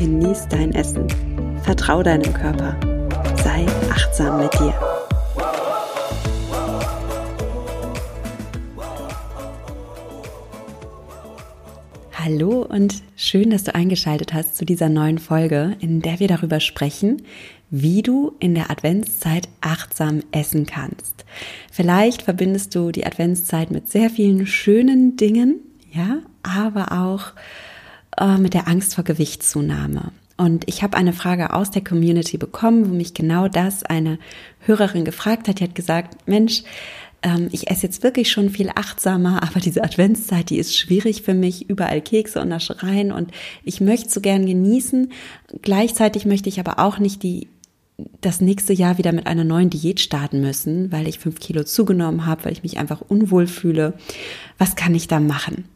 genieß dein Essen. Vertrau deinem Körper. Sei achtsam mit dir. Hallo und schön, dass du eingeschaltet hast zu dieser neuen Folge, in der wir darüber sprechen, wie du in der Adventszeit achtsam essen kannst. Vielleicht verbindest du die Adventszeit mit sehr vielen schönen Dingen, ja, aber auch äh, mit der Angst vor Gewichtszunahme. Und ich habe eine Frage aus der Community bekommen, wo mich genau das eine Hörerin gefragt hat. Die hat gesagt, Mensch, ähm, ich esse jetzt wirklich schon viel achtsamer, aber diese Adventszeit, die ist schwierig für mich, überall Kekse und Naschereien und ich möchte so gern genießen. Gleichzeitig möchte ich aber auch nicht die das nächste Jahr wieder mit einer neuen Diät starten müssen, weil ich fünf Kilo zugenommen habe, weil ich mich einfach unwohl fühle. Was kann ich da machen?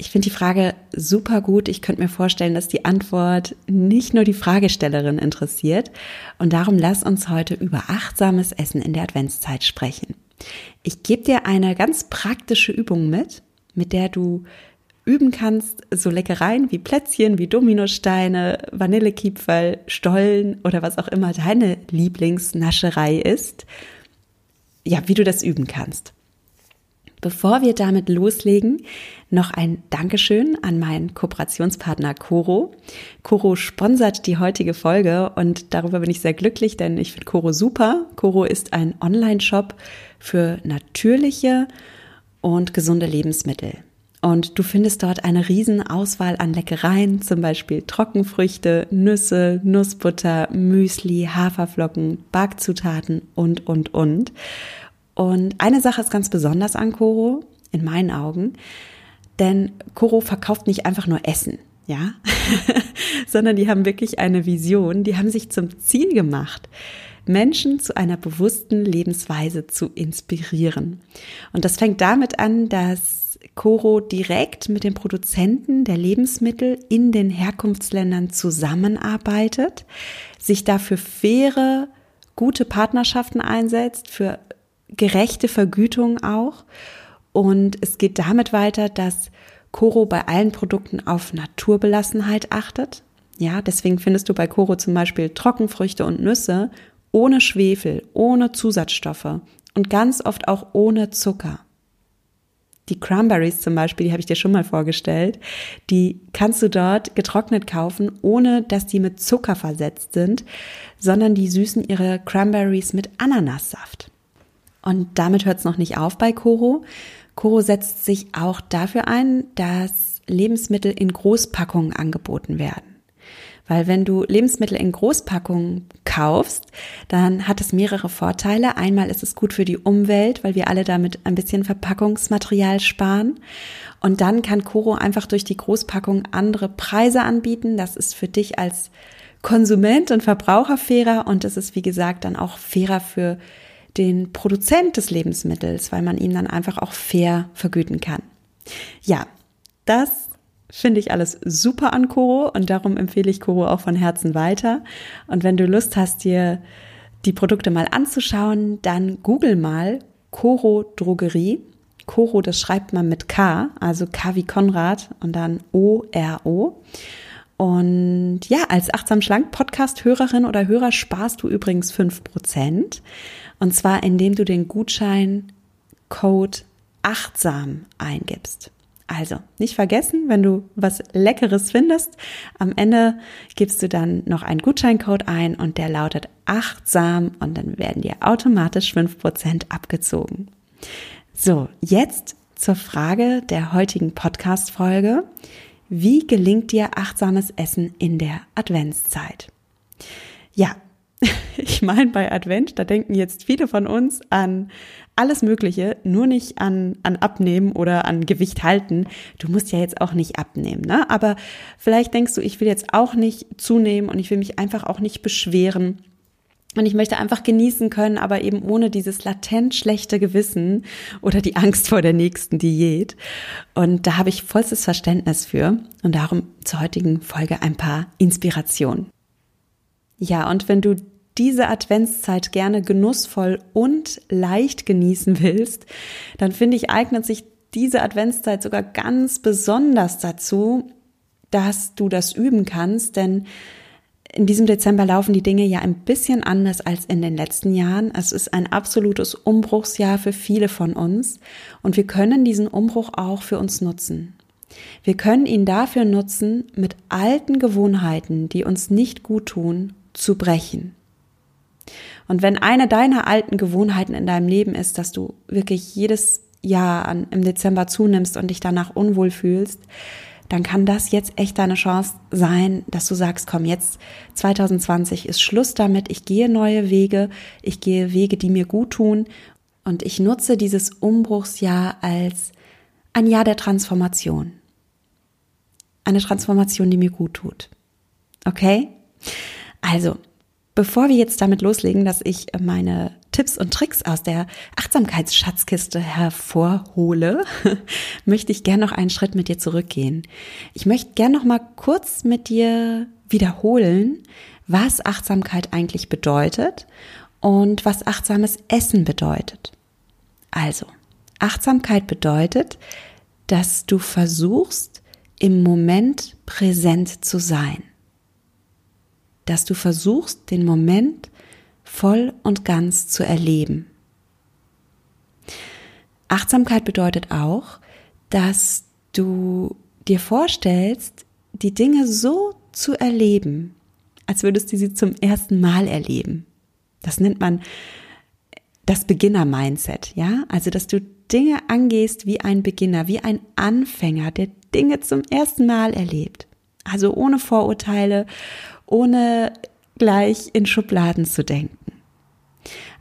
Ich finde die Frage super gut. Ich könnte mir vorstellen, dass die Antwort nicht nur die Fragestellerin interessiert. Und darum lass uns heute über achtsames Essen in der Adventszeit sprechen. Ich gebe dir eine ganz praktische Übung mit, mit der du üben kannst, so Leckereien wie Plätzchen, wie Dominosteine, Vanillekipferl, Stollen oder was auch immer deine Lieblingsnascherei ist. Ja, wie du das üben kannst. Bevor wir damit loslegen, noch ein Dankeschön an meinen Kooperationspartner Coro. Coro sponsert die heutige Folge und darüber bin ich sehr glücklich, denn ich finde Coro super. Coro ist ein Online-Shop für natürliche und gesunde Lebensmittel. Und du findest dort eine riesen Auswahl an Leckereien, zum Beispiel Trockenfrüchte, Nüsse, Nussbutter, Müsli, Haferflocken, Backzutaten und, und, und. Und eine Sache ist ganz besonders an Koro, in meinen Augen, denn Koro verkauft nicht einfach nur Essen, ja, sondern die haben wirklich eine Vision, die haben sich zum Ziel gemacht, Menschen zu einer bewussten Lebensweise zu inspirieren. Und das fängt damit an, dass Coro direkt mit den Produzenten der Lebensmittel in den Herkunftsländern zusammenarbeitet, sich dafür faire, gute Partnerschaften einsetzt, für gerechte Vergütung auch. Und es geht damit weiter, dass Coro bei allen Produkten auf Naturbelassenheit achtet. Ja, deswegen findest du bei Coro zum Beispiel Trockenfrüchte und Nüsse ohne Schwefel, ohne Zusatzstoffe und ganz oft auch ohne Zucker. Die Cranberries zum Beispiel, die habe ich dir schon mal vorgestellt, die kannst du dort getrocknet kaufen, ohne dass die mit Zucker versetzt sind, sondern die süßen ihre Cranberries mit Ananassaft. Und damit hört es noch nicht auf bei Coro. Coro setzt sich auch dafür ein, dass Lebensmittel in Großpackungen angeboten werden. Weil wenn du Lebensmittel in Großpackungen kaufst, dann hat es mehrere Vorteile. Einmal ist es gut für die Umwelt, weil wir alle damit ein bisschen Verpackungsmaterial sparen. Und dann kann Coro einfach durch die Großpackung andere Preise anbieten. Das ist für dich als Konsument und Verbraucher fairer und es ist, wie gesagt, dann auch fairer für den Produzent des Lebensmittels, weil man ihm dann einfach auch fair vergüten kann. Ja, das finde ich alles super an Koro und darum empfehle ich Koro auch von Herzen weiter. Und wenn du Lust hast, dir die Produkte mal anzuschauen, dann google mal Koro Drogerie. Koro, das schreibt man mit K, also K wie Konrad und dann O-R-O. Und ja, als Achtsam Schlank Podcast-Hörerin oder Hörer sparst du übrigens fünf Prozent. Und zwar, indem du den Gutschein Code achtsam eingibst. Also, nicht vergessen, wenn du was Leckeres findest, am Ende gibst du dann noch einen Gutscheincode ein und der lautet achtsam und dann werden dir automatisch fünf Prozent abgezogen. So, jetzt zur Frage der heutigen Podcast-Folge. Wie gelingt dir achtsames Essen in der Adventszeit? Ja, ich meine, bei Advent, da denken jetzt viele von uns an alles Mögliche, nur nicht an, an Abnehmen oder an Gewicht halten. Du musst ja jetzt auch nicht abnehmen, ne? Aber vielleicht denkst du, ich will jetzt auch nicht zunehmen und ich will mich einfach auch nicht beschweren. Und ich möchte einfach genießen können, aber eben ohne dieses latent schlechte Gewissen oder die Angst vor der nächsten Diät. Und da habe ich vollstes Verständnis für. Und darum zur heutigen Folge ein paar Inspirationen. Ja, und wenn du diese Adventszeit gerne genussvoll und leicht genießen willst, dann finde ich, eignet sich diese Adventszeit sogar ganz besonders dazu, dass du das üben kannst, denn in diesem Dezember laufen die Dinge ja ein bisschen anders als in den letzten Jahren. Es ist ein absolutes Umbruchsjahr für viele von uns und wir können diesen Umbruch auch für uns nutzen. Wir können ihn dafür nutzen, mit alten Gewohnheiten, die uns nicht gut tun, zu brechen. Und wenn eine deiner alten Gewohnheiten in deinem Leben ist, dass du wirklich jedes Jahr an, im Dezember zunimmst und dich danach unwohl fühlst, dann kann das jetzt echt deine Chance sein, dass du sagst, komm, jetzt 2020 ist Schluss damit, ich gehe neue Wege, ich gehe Wege, die mir gut tun und ich nutze dieses Umbruchsjahr als ein Jahr der Transformation. Eine Transformation, die mir gut tut. Okay? Also, Bevor wir jetzt damit loslegen, dass ich meine Tipps und Tricks aus der Achtsamkeitsschatzkiste hervorhole, möchte ich gerne noch einen Schritt mit dir zurückgehen. Ich möchte gerne noch mal kurz mit dir wiederholen, was Achtsamkeit eigentlich bedeutet und was achtsames Essen bedeutet. Also, Achtsamkeit bedeutet, dass du versuchst, im Moment präsent zu sein dass du versuchst, den Moment voll und ganz zu erleben. Achtsamkeit bedeutet auch, dass du dir vorstellst, die Dinge so zu erleben, als würdest du sie zum ersten Mal erleben. Das nennt man das Beginner-Mindset, ja? Also, dass du Dinge angehst wie ein Beginner, wie ein Anfänger, der Dinge zum ersten Mal erlebt. Also ohne Vorurteile, ohne gleich in Schubladen zu denken.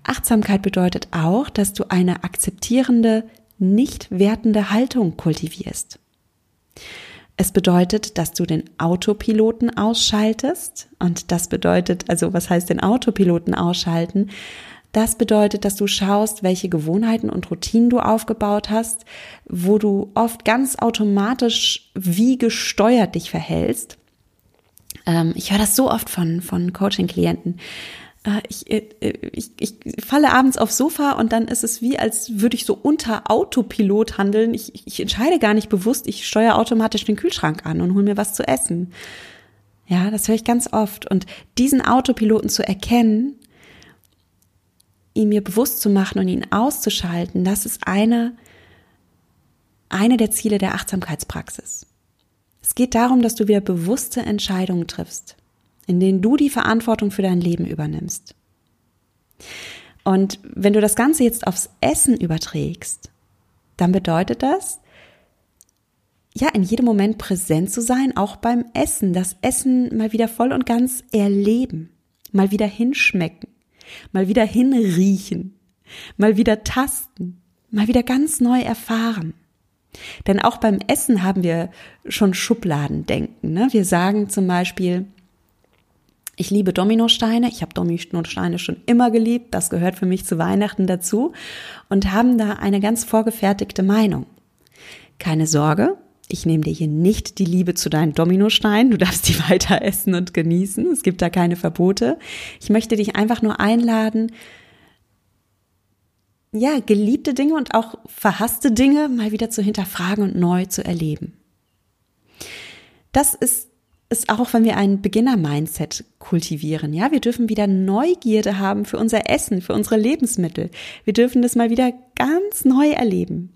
Achtsamkeit bedeutet auch, dass du eine akzeptierende, nicht wertende Haltung kultivierst. Es bedeutet, dass du den Autopiloten ausschaltest. Und das bedeutet, also was heißt den Autopiloten ausschalten? Das bedeutet, dass du schaust, welche Gewohnheiten und Routinen du aufgebaut hast, wo du oft ganz automatisch wie gesteuert dich verhältst ähm, ich höre das so oft von, von Coaching-Klienten. Äh, ich, äh, ich, ich falle abends aufs Sofa und dann ist es wie, als würde ich so unter Autopilot handeln. Ich, ich entscheide gar nicht bewusst, ich steuere automatisch den Kühlschrank an und hole mir was zu essen. Ja, das höre ich ganz oft. Und diesen Autopiloten zu erkennen, ihn mir bewusst zu machen und ihn auszuschalten, das ist eine, eine der Ziele der Achtsamkeitspraxis. Es geht darum, dass du wieder bewusste Entscheidungen triffst, in denen du die Verantwortung für dein Leben übernimmst. Und wenn du das Ganze jetzt aufs Essen überträgst, dann bedeutet das, ja, in jedem Moment präsent zu sein, auch beim Essen, das Essen mal wieder voll und ganz erleben, mal wieder hinschmecken, mal wieder hinriechen, mal wieder tasten, mal wieder ganz neu erfahren. Denn auch beim Essen haben wir schon Schubladendenken. Ne? Wir sagen zum Beispiel, ich liebe Dominosteine, ich habe Dominosteine schon immer geliebt, das gehört für mich zu Weihnachten dazu und haben da eine ganz vorgefertigte Meinung. Keine Sorge, ich nehme dir hier nicht die Liebe zu deinen Dominosteinen, du darfst die weiter essen und genießen, es gibt da keine Verbote. Ich möchte dich einfach nur einladen, ja, geliebte Dinge und auch verhasste Dinge mal wieder zu hinterfragen und neu zu erleben. Das ist ist auch, wenn wir ein Beginner-Mindset kultivieren. Ja, wir dürfen wieder Neugierde haben für unser Essen, für unsere Lebensmittel. Wir dürfen das mal wieder ganz neu erleben.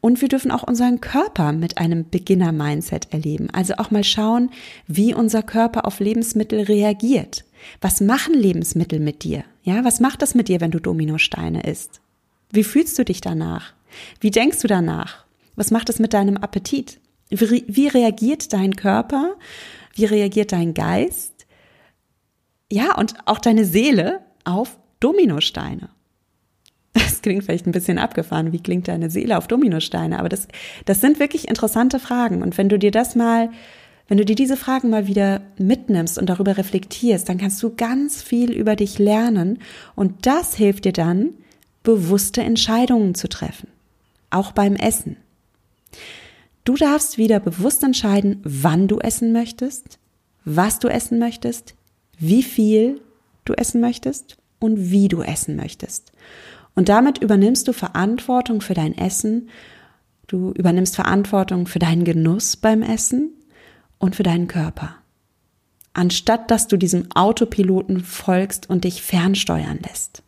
Und wir dürfen auch unseren Körper mit einem Beginner-Mindset erleben. Also auch mal schauen, wie unser Körper auf Lebensmittel reagiert. Was machen Lebensmittel mit dir? Ja, was macht das mit dir, wenn du Dominosteine isst? Wie fühlst du dich danach? Wie denkst du danach? Was macht es mit deinem Appetit? Wie, wie reagiert dein Körper? Wie reagiert dein Geist? Ja, und auch deine Seele auf Dominosteine. Das klingt vielleicht ein bisschen abgefahren. Wie klingt deine Seele auf Dominosteine? Aber das, das sind wirklich interessante Fragen. Und wenn du dir das mal, wenn du dir diese Fragen mal wieder mitnimmst und darüber reflektierst, dann kannst du ganz viel über dich lernen. Und das hilft dir dann, bewusste Entscheidungen zu treffen. Auch beim Essen. Du darfst wieder bewusst entscheiden, wann du essen möchtest, was du essen möchtest, wie viel du essen möchtest und wie du essen möchtest. Und damit übernimmst du Verantwortung für dein Essen, du übernimmst Verantwortung für deinen Genuss beim Essen und für deinen Körper. Anstatt dass du diesem Autopiloten folgst und dich fernsteuern lässt.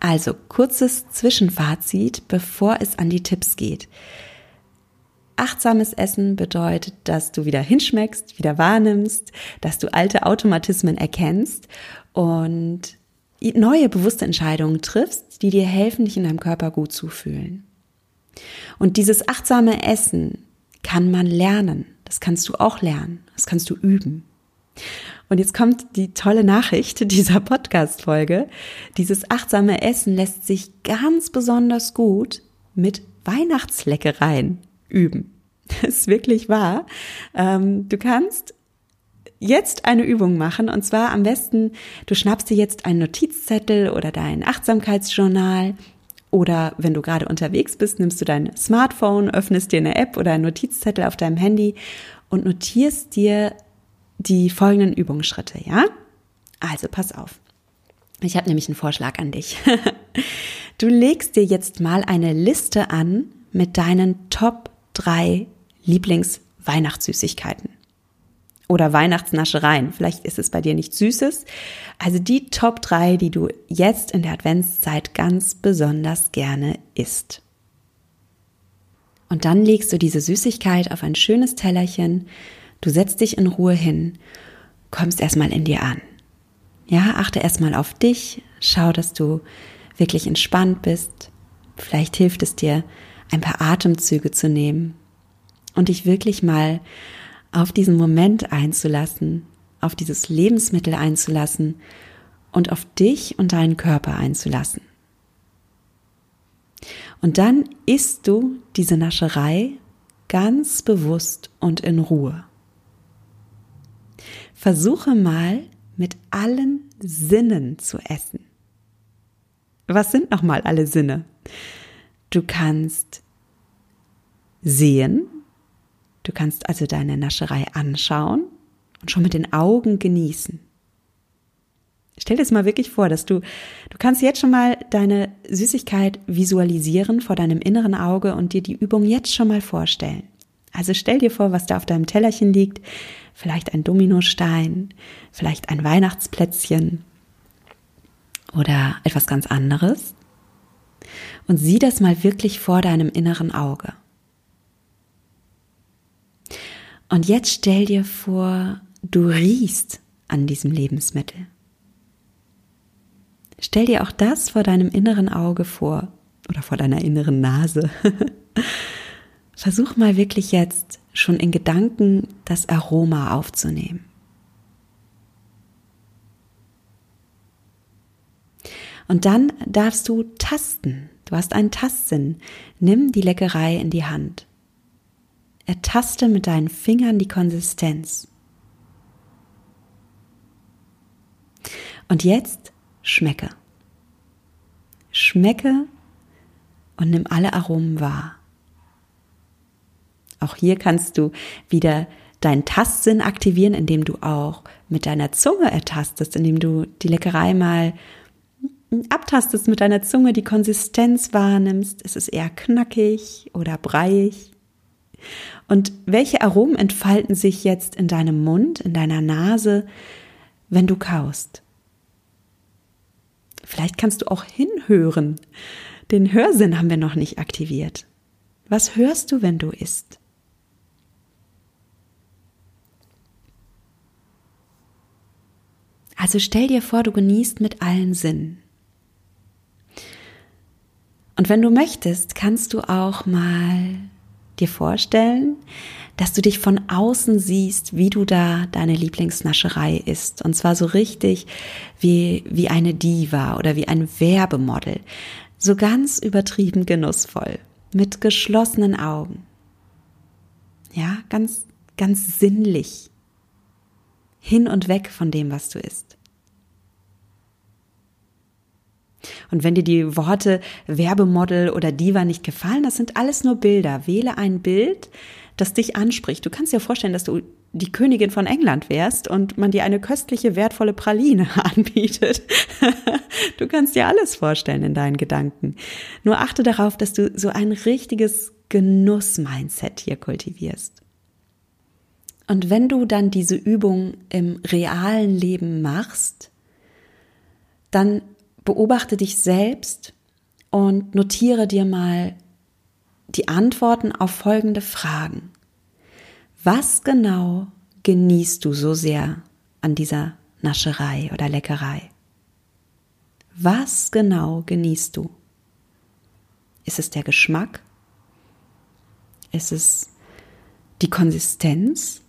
Also kurzes Zwischenfazit, bevor es an die Tipps geht. Achtsames Essen bedeutet, dass du wieder hinschmeckst, wieder wahrnimmst, dass du alte Automatismen erkennst und neue bewusste Entscheidungen triffst, die dir helfen, dich in deinem Körper gut zu fühlen. Und dieses achtsame Essen kann man lernen. Das kannst du auch lernen. Das kannst du üben. Und jetzt kommt die tolle Nachricht dieser Podcast-Folge. Dieses achtsame Essen lässt sich ganz besonders gut mit Weihnachtsleckereien üben. Das ist wirklich wahr. Ähm, du kannst jetzt eine Übung machen und zwar am besten, du schnappst dir jetzt einen Notizzettel oder dein Achtsamkeitsjournal oder wenn du gerade unterwegs bist, nimmst du dein Smartphone, öffnest dir eine App oder einen Notizzettel auf deinem Handy und notierst dir die folgenden Übungsschritte, ja? Also pass auf. Ich habe nämlich einen Vorschlag an dich. Du legst dir jetzt mal eine Liste an mit deinen Top drei Lieblingsweihnachtssüßigkeiten oder Weihnachtsnaschereien. Vielleicht ist es bei dir nicht Süßes. Also die Top drei, die du jetzt in der Adventszeit ganz besonders gerne isst. Und dann legst du diese Süßigkeit auf ein schönes Tellerchen. Du setzt dich in Ruhe hin, kommst erstmal in dir an. Ja, achte erstmal auf dich. Schau, dass du wirklich entspannt bist. Vielleicht hilft es dir, ein paar Atemzüge zu nehmen und dich wirklich mal auf diesen Moment einzulassen, auf dieses Lebensmittel einzulassen und auf dich und deinen Körper einzulassen. Und dann isst du diese Nascherei ganz bewusst und in Ruhe. Versuche mal mit allen Sinnen zu essen. Was sind nochmal alle Sinne? Du kannst sehen, du kannst also deine Nascherei anschauen und schon mit den Augen genießen. Stell dir das mal wirklich vor, dass du, du kannst jetzt schon mal deine Süßigkeit visualisieren vor deinem inneren Auge und dir die Übung jetzt schon mal vorstellen. Also stell dir vor, was da auf deinem Tellerchen liegt. Vielleicht ein Dominostein, vielleicht ein Weihnachtsplätzchen oder etwas ganz anderes und sieh das mal wirklich vor deinem inneren Auge. Und jetzt stell dir vor, du riechst an diesem Lebensmittel. Stell dir auch das vor deinem inneren Auge vor oder vor deiner inneren Nase. Versuch mal wirklich jetzt schon in Gedanken das Aroma aufzunehmen. Und dann darfst du tasten. Du hast einen Tastsinn. Nimm die Leckerei in die Hand. Ertaste mit deinen Fingern die Konsistenz. Und jetzt schmecke. Schmecke und nimm alle Aromen wahr. Auch hier kannst du wieder deinen Tastsinn aktivieren, indem du auch mit deiner Zunge ertastest, indem du die Leckerei mal abtastest mit deiner Zunge, die Konsistenz wahrnimmst. Ist es eher knackig oder breiig? Und welche Aromen entfalten sich jetzt in deinem Mund, in deiner Nase, wenn du kaust? Vielleicht kannst du auch hinhören. Den Hörsinn haben wir noch nicht aktiviert. Was hörst du, wenn du isst? Also stell dir vor, du genießt mit allen Sinnen. Und wenn du möchtest, kannst du auch mal dir vorstellen, dass du dich von außen siehst, wie du da deine Lieblingsnascherei isst. Und zwar so richtig wie, wie eine Diva oder wie ein Werbemodel. So ganz übertrieben genussvoll. Mit geschlossenen Augen. Ja, ganz, ganz sinnlich. Hin und weg von dem, was du isst. Und wenn dir die Worte Werbemodel oder Diva nicht gefallen, das sind alles nur Bilder. Wähle ein Bild, das dich anspricht. Du kannst dir vorstellen, dass du die Königin von England wärst und man dir eine köstliche, wertvolle Praline anbietet. du kannst dir alles vorstellen in deinen Gedanken. Nur achte darauf, dass du so ein richtiges Genuss-Mindset hier kultivierst. Und wenn du dann diese Übung im realen Leben machst, dann beobachte dich selbst und notiere dir mal die Antworten auf folgende Fragen. Was genau genießt du so sehr an dieser Nascherei oder Leckerei? Was genau genießt du? Ist es der Geschmack? Ist es die Konsistenz?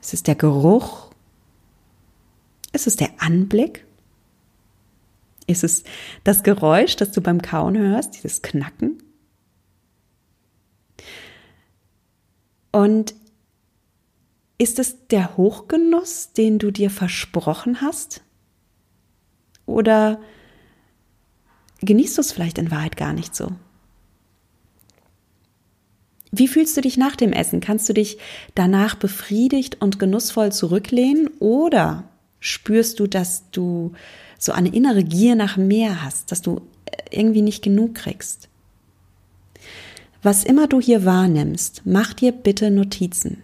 Ist es der Geruch? Ist es der Anblick? Ist es das Geräusch, das du beim Kauen hörst, dieses Knacken? Und ist es der Hochgenuss, den du dir versprochen hast? Oder genießt du es vielleicht in Wahrheit gar nicht so? Wie fühlst du dich nach dem Essen? Kannst du dich danach befriedigt und genussvoll zurücklehnen oder spürst du, dass du so eine innere Gier nach mehr hast, dass du irgendwie nicht genug kriegst? Was immer du hier wahrnimmst, mach dir bitte Notizen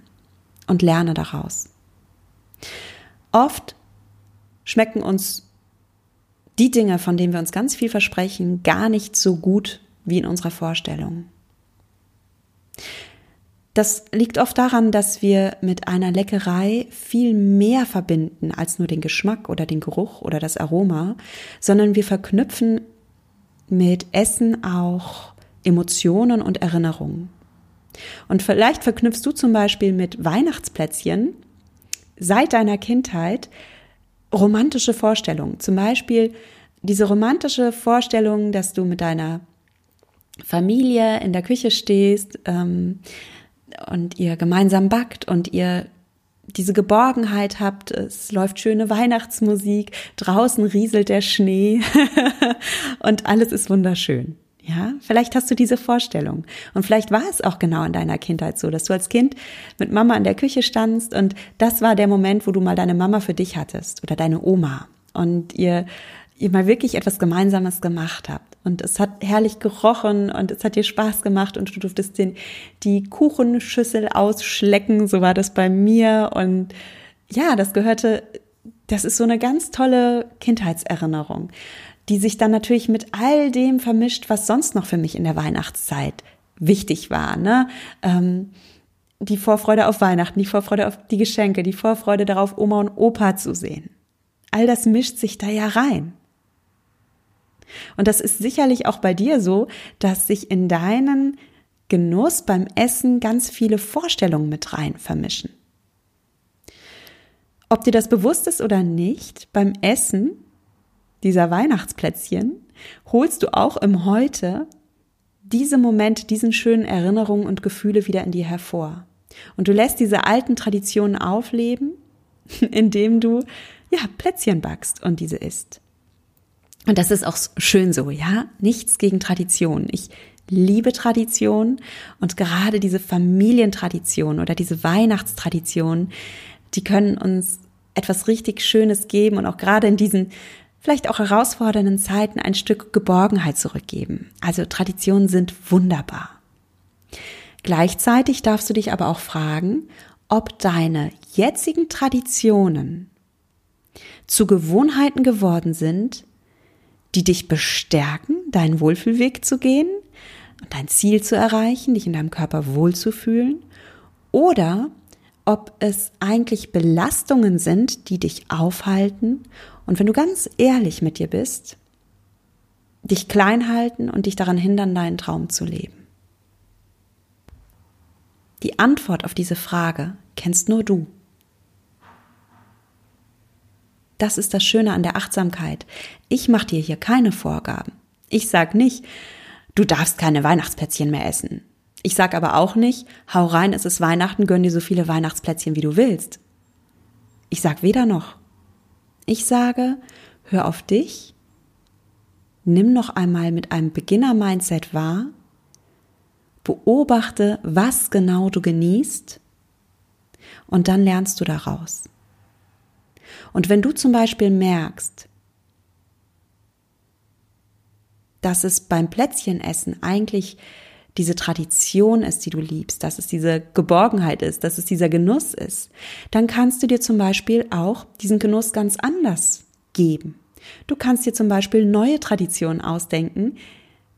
und lerne daraus. Oft schmecken uns die Dinge, von denen wir uns ganz viel versprechen, gar nicht so gut wie in unserer Vorstellung. Das liegt oft daran, dass wir mit einer Leckerei viel mehr verbinden als nur den Geschmack oder den Geruch oder das Aroma, sondern wir verknüpfen mit Essen auch Emotionen und Erinnerungen. Und vielleicht verknüpfst du zum Beispiel mit Weihnachtsplätzchen seit deiner Kindheit romantische Vorstellungen. Zum Beispiel diese romantische Vorstellung, dass du mit deiner Familie in der Küche stehst ähm, und ihr gemeinsam backt und ihr diese Geborgenheit habt, es läuft schöne Weihnachtsmusik, draußen rieselt der Schnee und alles ist wunderschön. Ja, vielleicht hast du diese Vorstellung. Und vielleicht war es auch genau in deiner Kindheit so, dass du als Kind mit Mama in der Küche standst und das war der Moment, wo du mal deine Mama für dich hattest oder deine Oma und ihr, ihr mal wirklich etwas Gemeinsames gemacht habt. Und es hat herrlich gerochen und es hat dir Spaß gemacht und du durftest den, die Kuchenschüssel ausschlecken. So war das bei mir. Und ja, das gehörte, das ist so eine ganz tolle Kindheitserinnerung die sich dann natürlich mit all dem vermischt, was sonst noch für mich in der Weihnachtszeit wichtig war. Ne? Ähm, die Vorfreude auf Weihnachten, die Vorfreude auf die Geschenke, die Vorfreude darauf, Oma und Opa zu sehen. All das mischt sich da ja rein. Und das ist sicherlich auch bei dir so, dass sich in deinen Genuss beim Essen ganz viele Vorstellungen mit rein vermischen. Ob dir das bewusst ist oder nicht, beim Essen dieser Weihnachtsplätzchen, holst du auch im Heute diese Momente, diesen schönen Erinnerungen und Gefühle wieder in dir hervor. Und du lässt diese alten Traditionen aufleben, indem du ja Plätzchen backst und diese isst. Und das ist auch schön so, ja? Nichts gegen Tradition. Ich liebe Tradition und gerade diese Familientradition oder diese Weihnachtstradition, die können uns etwas richtig Schönes geben und auch gerade in diesen vielleicht auch herausfordernden Zeiten ein Stück Geborgenheit zurückgeben. Also Traditionen sind wunderbar. Gleichzeitig darfst du dich aber auch fragen, ob deine jetzigen Traditionen zu Gewohnheiten geworden sind, die dich bestärken, deinen Wohlfühlweg zu gehen und dein Ziel zu erreichen, dich in deinem Körper wohlzufühlen, oder ob es eigentlich Belastungen sind, die dich aufhalten und wenn du ganz ehrlich mit dir bist, dich klein halten und dich daran hindern, deinen Traum zu leben. Die Antwort auf diese Frage kennst nur du. Das ist das Schöne an der Achtsamkeit. Ich mache dir hier keine Vorgaben. Ich sag nicht, du darfst keine Weihnachtsplätzchen mehr essen. Ich sag aber auch nicht, hau rein, es ist Weihnachten, gönn dir so viele Weihnachtsplätzchen, wie du willst. Ich sag weder noch. Ich sage, hör auf dich, nimm noch einmal mit einem Beginner-Mindset wahr, beobachte, was genau du genießt und dann lernst du daraus. Und wenn du zum Beispiel merkst, dass es beim Plätzchenessen eigentlich diese Tradition ist, die du liebst, dass es diese Geborgenheit ist, dass es dieser Genuss ist, dann kannst du dir zum Beispiel auch diesen Genuss ganz anders geben. Du kannst dir zum Beispiel neue Traditionen ausdenken,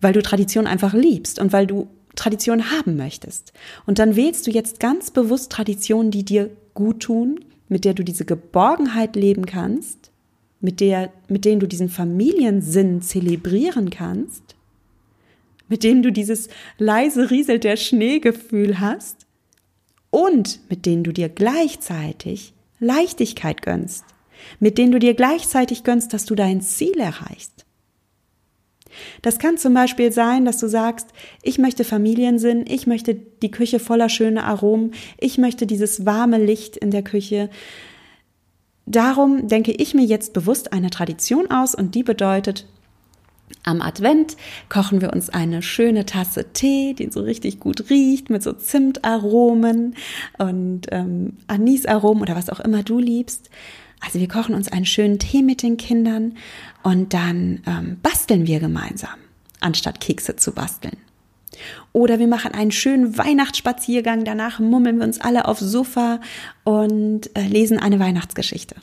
weil du Tradition einfach liebst und weil du Tradition haben möchtest. Und dann wählst du jetzt ganz bewusst Traditionen, die dir gut tun, mit der du diese Geborgenheit leben kannst, mit der, mit denen du diesen Familiensinn zelebrieren kannst, mit denen du dieses leise rieselt der Schneegefühl hast und mit denen du dir gleichzeitig Leichtigkeit gönnst, mit denen du dir gleichzeitig gönnst, dass du dein Ziel erreichst. Das kann zum Beispiel sein, dass du sagst, ich möchte Familiensinn, ich möchte die Küche voller schöner Aromen, ich möchte dieses warme Licht in der Küche. Darum denke ich mir jetzt bewusst eine Tradition aus und die bedeutet, am Advent kochen wir uns eine schöne Tasse Tee, die so richtig gut riecht, mit so Zimtaromen und ähm, Anisaromen oder was auch immer du liebst. Also wir kochen uns einen schönen Tee mit den Kindern und dann ähm, basteln wir gemeinsam, anstatt Kekse zu basteln. Oder wir machen einen schönen Weihnachtsspaziergang, danach mummeln wir uns alle aufs Sofa und äh, lesen eine Weihnachtsgeschichte.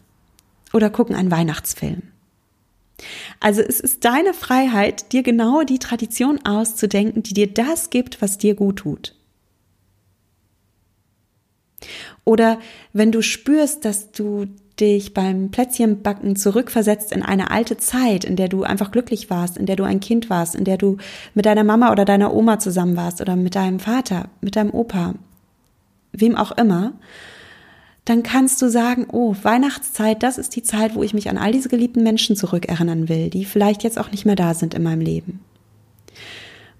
Oder gucken einen Weihnachtsfilm. Also es ist deine Freiheit, dir genau die Tradition auszudenken, die dir das gibt, was dir gut tut. Oder wenn du spürst, dass du dich beim Plätzchenbacken zurückversetzt in eine alte Zeit, in der du einfach glücklich warst, in der du ein Kind warst, in der du mit deiner Mama oder deiner Oma zusammen warst oder mit deinem Vater, mit deinem Opa, wem auch immer, dann kannst du sagen, oh, Weihnachtszeit, das ist die Zeit, wo ich mich an all diese geliebten Menschen zurückerinnern will, die vielleicht jetzt auch nicht mehr da sind in meinem Leben.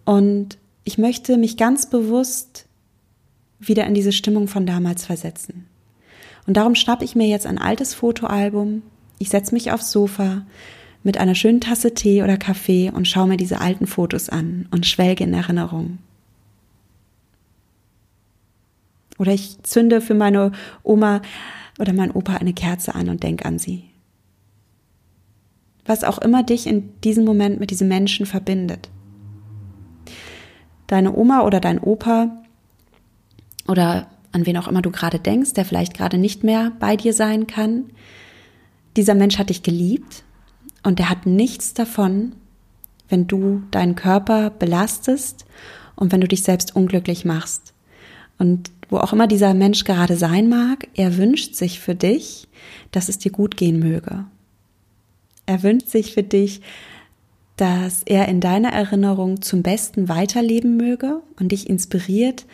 Und ich möchte mich ganz bewusst wieder in diese Stimmung von damals versetzen. Und darum schnappe ich mir jetzt ein altes Fotoalbum, ich setze mich aufs Sofa mit einer schönen Tasse Tee oder Kaffee und schaue mir diese alten Fotos an und schwelge in Erinnerung. Oder ich zünde für meine Oma oder mein Opa eine Kerze an und denke an sie. Was auch immer dich in diesem Moment mit diesem Menschen verbindet. Deine Oma oder dein Opa oder an wen auch immer du gerade denkst, der vielleicht gerade nicht mehr bei dir sein kann. Dieser Mensch hat dich geliebt und der hat nichts davon, wenn du deinen Körper belastest und wenn du dich selbst unglücklich machst. Und wo auch immer dieser Mensch gerade sein mag, er wünscht sich für dich, dass es dir gut gehen möge. Er wünscht sich für dich, dass er in deiner Erinnerung zum Besten weiterleben möge und dich inspiriert,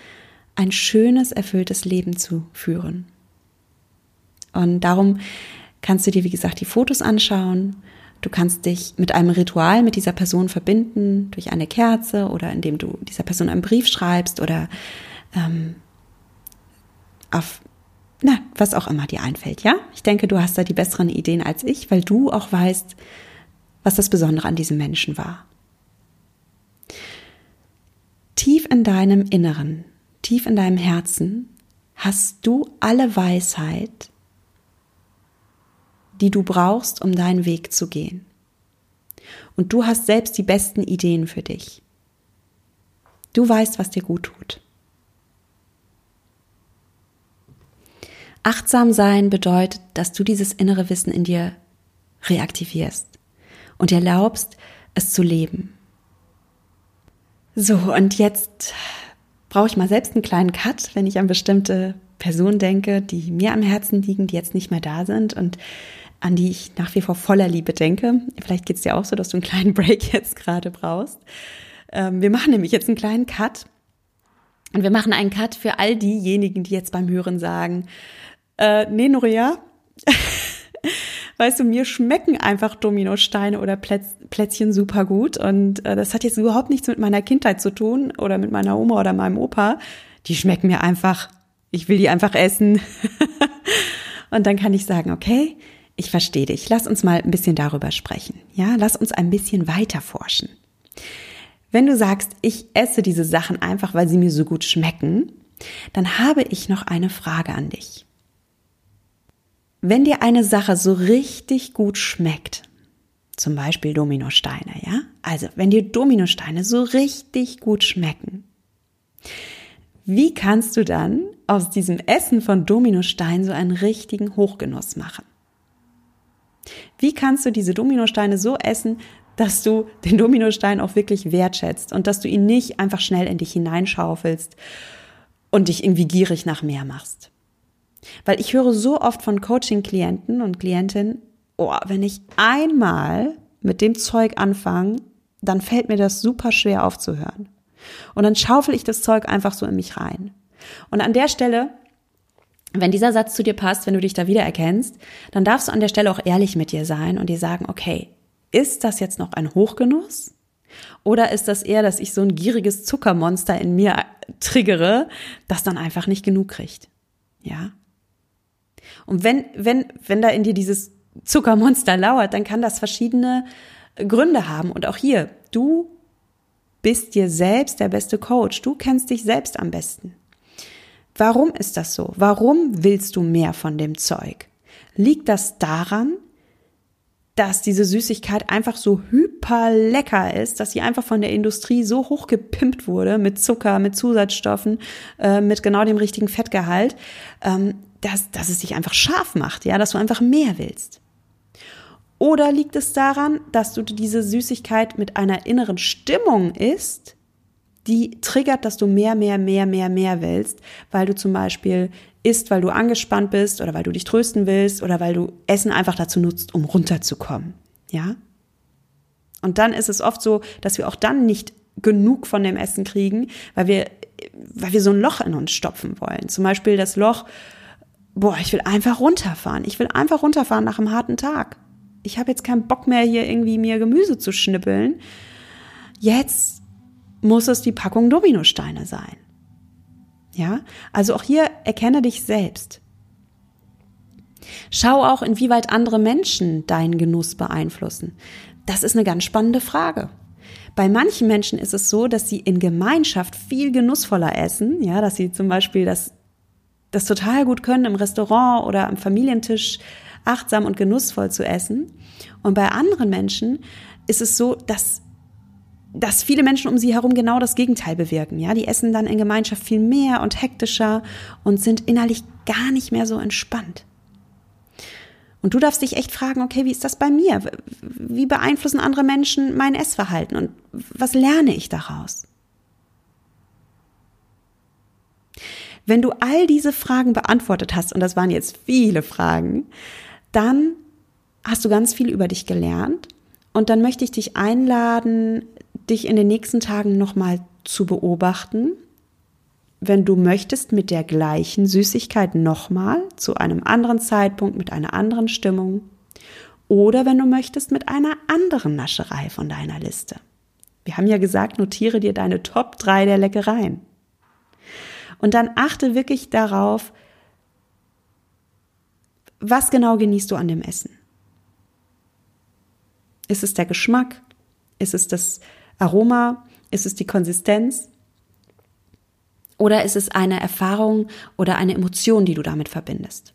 ein schönes, erfülltes Leben zu führen. Und darum kannst du dir, wie gesagt, die Fotos anschauen. Du kannst dich mit einem Ritual mit dieser Person verbinden, durch eine Kerze oder indem du dieser Person einen Brief schreibst oder ähm, auf, na, was auch immer dir einfällt, ja? Ich denke, du hast da die besseren Ideen als ich, weil du auch weißt, was das Besondere an diesem Menschen war. Tief in deinem Inneren tief in deinem Herzen hast du alle Weisheit, die du brauchst, um deinen Weg zu gehen. Und du hast selbst die besten Ideen für dich. Du weißt, was dir gut tut. Achtsam sein bedeutet, dass du dieses innere Wissen in dir reaktivierst und erlaubst, es zu leben. So, und jetzt brauche ich mal selbst einen kleinen Cut, wenn ich an bestimmte Personen denke, die mir am Herzen liegen, die jetzt nicht mehr da sind und an die ich nach wie vor voller Liebe denke. Vielleicht geht es dir auch so, dass du einen kleinen Break jetzt gerade brauchst. Ähm, wir machen nämlich jetzt einen kleinen Cut Und wir machen einen Cut für all diejenigen, die jetzt beim Hören sagen, äh, nee, Nuria, weißt du, mir schmecken einfach Dominosteine oder Plätz, Plätzchen super gut. Und äh, das hat jetzt überhaupt nichts mit meiner Kindheit zu tun oder mit meiner Oma oder meinem Opa. Die schmecken mir einfach. Ich will die einfach essen. und dann kann ich sagen, okay, ich verstehe dich. Lass uns mal ein bisschen darüber sprechen. Ja, lass uns ein bisschen weiter forschen. Wenn du sagst, ich esse diese Sachen einfach, weil sie mir so gut schmecken, dann habe ich noch eine Frage an dich. Wenn dir eine Sache so richtig gut schmeckt, zum Beispiel Dominosteine, ja? Also, wenn dir Dominosteine so richtig gut schmecken, wie kannst du dann aus diesem Essen von Dominosteinen so einen richtigen Hochgenuss machen? Wie kannst du diese Dominosteine so essen, dass du den Dominostein auch wirklich wertschätzt und dass du ihn nicht einfach schnell in dich hineinschaufelst und dich irgendwie gierig nach mehr machst? Weil ich höre so oft von Coaching-Klienten und Klientinnen, oh, wenn ich einmal mit dem Zeug anfange, dann fällt mir das super schwer aufzuhören. Und dann schaufel ich das Zeug einfach so in mich rein. Und an der Stelle wenn dieser Satz zu dir passt, wenn du dich da wiedererkennst, dann darfst du an der Stelle auch ehrlich mit dir sein und dir sagen, okay, ist das jetzt noch ein Hochgenuss? Oder ist das eher, dass ich so ein gieriges Zuckermonster in mir triggere, das dann einfach nicht genug kriegt? Ja? Und wenn, wenn, wenn da in dir dieses Zuckermonster lauert, dann kann das verschiedene Gründe haben. Und auch hier, du bist dir selbst der beste Coach. Du kennst dich selbst am besten. Warum ist das so? Warum willst du mehr von dem Zeug? Liegt das daran, dass diese Süßigkeit einfach so hyper lecker ist, dass sie einfach von der Industrie so hochgepimpt wurde mit Zucker, mit Zusatzstoffen, äh, mit genau dem richtigen Fettgehalt, ähm, dass, dass es dich einfach scharf macht, ja, dass du einfach mehr willst. Oder liegt es daran, dass du diese Süßigkeit mit einer inneren Stimmung isst, die triggert, dass du mehr, mehr, mehr, mehr, mehr willst, weil du zum Beispiel isst, weil du angespannt bist oder weil du dich trösten willst oder weil du Essen einfach dazu nutzt, um runterzukommen. Ja? Und dann ist es oft so, dass wir auch dann nicht genug von dem Essen kriegen, weil wir, weil wir so ein Loch in uns stopfen wollen. Zum Beispiel das Loch, boah, ich will einfach runterfahren. Ich will einfach runterfahren nach einem harten Tag. Ich habe jetzt keinen Bock mehr, hier irgendwie mir Gemüse zu schnippeln. Jetzt muss es die Packung Dominosteine sein. Ja, also auch hier erkenne dich selbst. Schau auch, inwieweit andere Menschen deinen Genuss beeinflussen. Das ist eine ganz spannende Frage. Bei manchen Menschen ist es so, dass sie in Gemeinschaft viel genussvoller essen, ja, dass sie zum Beispiel das, das total gut können, im Restaurant oder am Familientisch achtsam und genussvoll zu essen. Und bei anderen Menschen ist es so, dass dass viele Menschen um sie herum genau das Gegenteil bewirken. Ja, die essen dann in Gemeinschaft viel mehr und hektischer und sind innerlich gar nicht mehr so entspannt. Und du darfst dich echt fragen, okay, wie ist das bei mir? Wie beeinflussen andere Menschen mein Essverhalten und was lerne ich daraus? Wenn du all diese Fragen beantwortet hast, und das waren jetzt viele Fragen, dann hast du ganz viel über dich gelernt. Und dann möchte ich dich einladen, dich in den nächsten Tagen nochmal zu beobachten, wenn du möchtest, mit der gleichen Süßigkeit nochmal zu einem anderen Zeitpunkt, mit einer anderen Stimmung oder wenn du möchtest, mit einer anderen Nascherei von deiner Liste. Wir haben ja gesagt, notiere dir deine Top 3 der Leckereien. Und dann achte wirklich darauf, was genau genießt du an dem Essen? Ist es der Geschmack? Ist es das Aroma? Ist es die Konsistenz? Oder ist es eine Erfahrung oder eine Emotion, die du damit verbindest?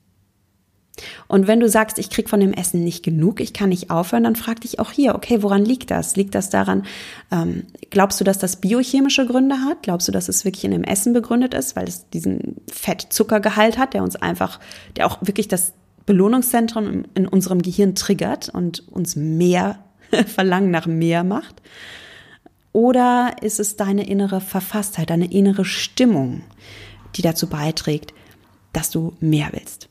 Und wenn du sagst, ich krieg von dem Essen nicht genug, ich kann nicht aufhören, dann frag dich auch hier, okay, woran liegt das? Liegt das daran, ähm, glaubst du, dass das biochemische Gründe hat? Glaubst du, dass es wirklich in dem Essen begründet ist, weil es diesen Fettzuckergehalt hat, der uns einfach, der auch wirklich das Belohnungszentrum in unserem Gehirn triggert und uns mehr Verlangen nach mehr macht? Oder ist es deine innere Verfasstheit, deine innere Stimmung, die dazu beiträgt, dass du mehr willst?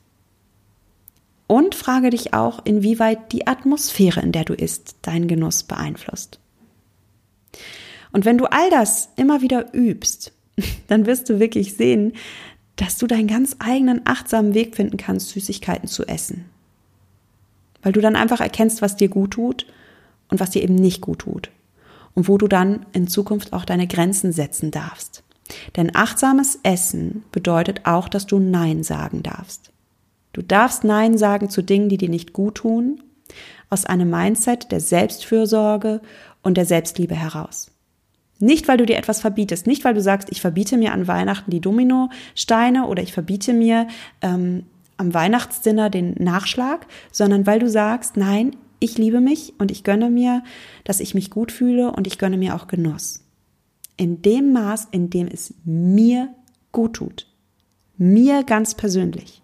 Und frage dich auch, inwieweit die Atmosphäre, in der du isst, deinen Genuss beeinflusst. Und wenn du all das immer wieder übst, dann wirst du wirklich sehen, dass du deinen ganz eigenen achtsamen Weg finden kannst, Süßigkeiten zu essen. Weil du dann einfach erkennst, was dir gut tut und was dir eben nicht gut tut. Und wo du dann in Zukunft auch deine Grenzen setzen darfst. Denn achtsames Essen bedeutet auch, dass du Nein sagen darfst. Du darfst Nein sagen zu Dingen, die dir nicht gut tun, aus einem Mindset der Selbstfürsorge und der Selbstliebe heraus. Nicht, weil du dir etwas verbietest, nicht, weil du sagst, ich verbiete mir an Weihnachten die Dominosteine oder ich verbiete mir ähm, am Weihnachtsdinner den Nachschlag, sondern weil du sagst, nein, ich liebe mich und ich gönne mir, dass ich mich gut fühle und ich gönne mir auch Genuss. In dem Maß, in dem es mir gut tut. Mir ganz persönlich.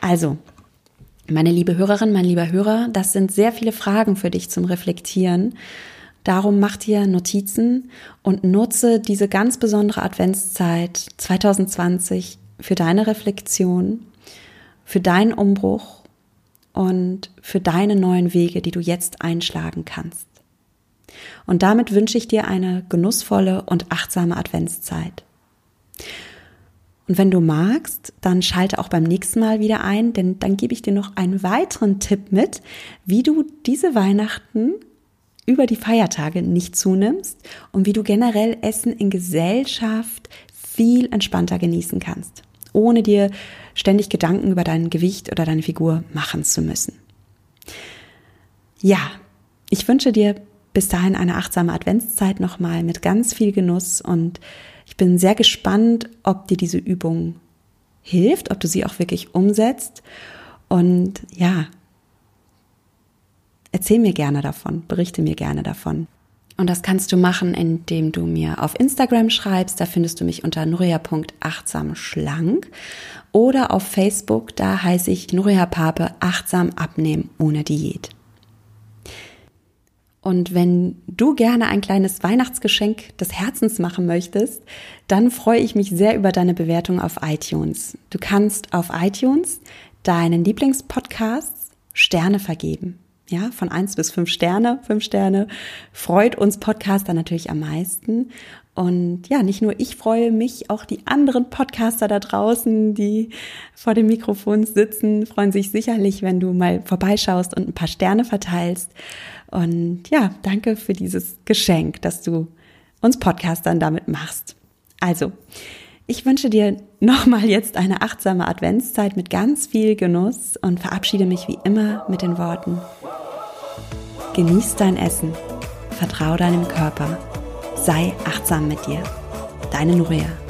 Also, meine liebe Hörerin, mein lieber Hörer, das sind sehr viele Fragen für dich zum Reflektieren. Darum mach dir Notizen und nutze diese ganz besondere Adventszeit 2020 für deine Reflexion, für deinen Umbruch und für deine neuen Wege, die du jetzt einschlagen kannst. Und damit wünsche ich dir eine genussvolle und achtsame Adventszeit. Und wenn du magst, dann schalte auch beim nächsten Mal wieder ein, denn dann gebe ich dir noch einen weiteren Tipp mit, wie du diese Weihnachten über die Feiertage nicht zunimmst und wie du generell Essen in Gesellschaft viel entspannter genießen kannst, ohne dir ständig Gedanken über dein Gewicht oder deine Figur machen zu müssen. Ja, ich wünsche dir bis dahin eine achtsame Adventszeit nochmal mit ganz viel Genuss und ich bin sehr gespannt, ob dir diese Übung hilft, ob du sie auch wirklich umsetzt und ja, Erzähl mir gerne davon, berichte mir gerne davon. Und das kannst du machen, indem du mir auf Instagram schreibst. Da findest du mich unter nuria.achtsamschlank. Oder auf Facebook, da heiße ich Nuria Pape achtsam abnehmen ohne Diät. Und wenn du gerne ein kleines Weihnachtsgeschenk des Herzens machen möchtest, dann freue ich mich sehr über deine Bewertung auf iTunes. Du kannst auf iTunes deinen Lieblingspodcasts Sterne vergeben ja, von eins bis fünf Sterne, fünf Sterne, freut uns Podcaster natürlich am meisten. Und ja, nicht nur ich freue mich, auch die anderen Podcaster da draußen, die vor dem Mikrofon sitzen, freuen sich sicherlich, wenn du mal vorbeischaust und ein paar Sterne verteilst. Und ja, danke für dieses Geschenk, dass du uns Podcastern damit machst. Also, ich wünsche dir nochmal jetzt eine achtsame Adventszeit mit ganz viel Genuss und verabschiede mich wie immer mit den Worten. Genieß dein Essen, vertrau deinem Körper, sei achtsam mit dir. Deine Nuria.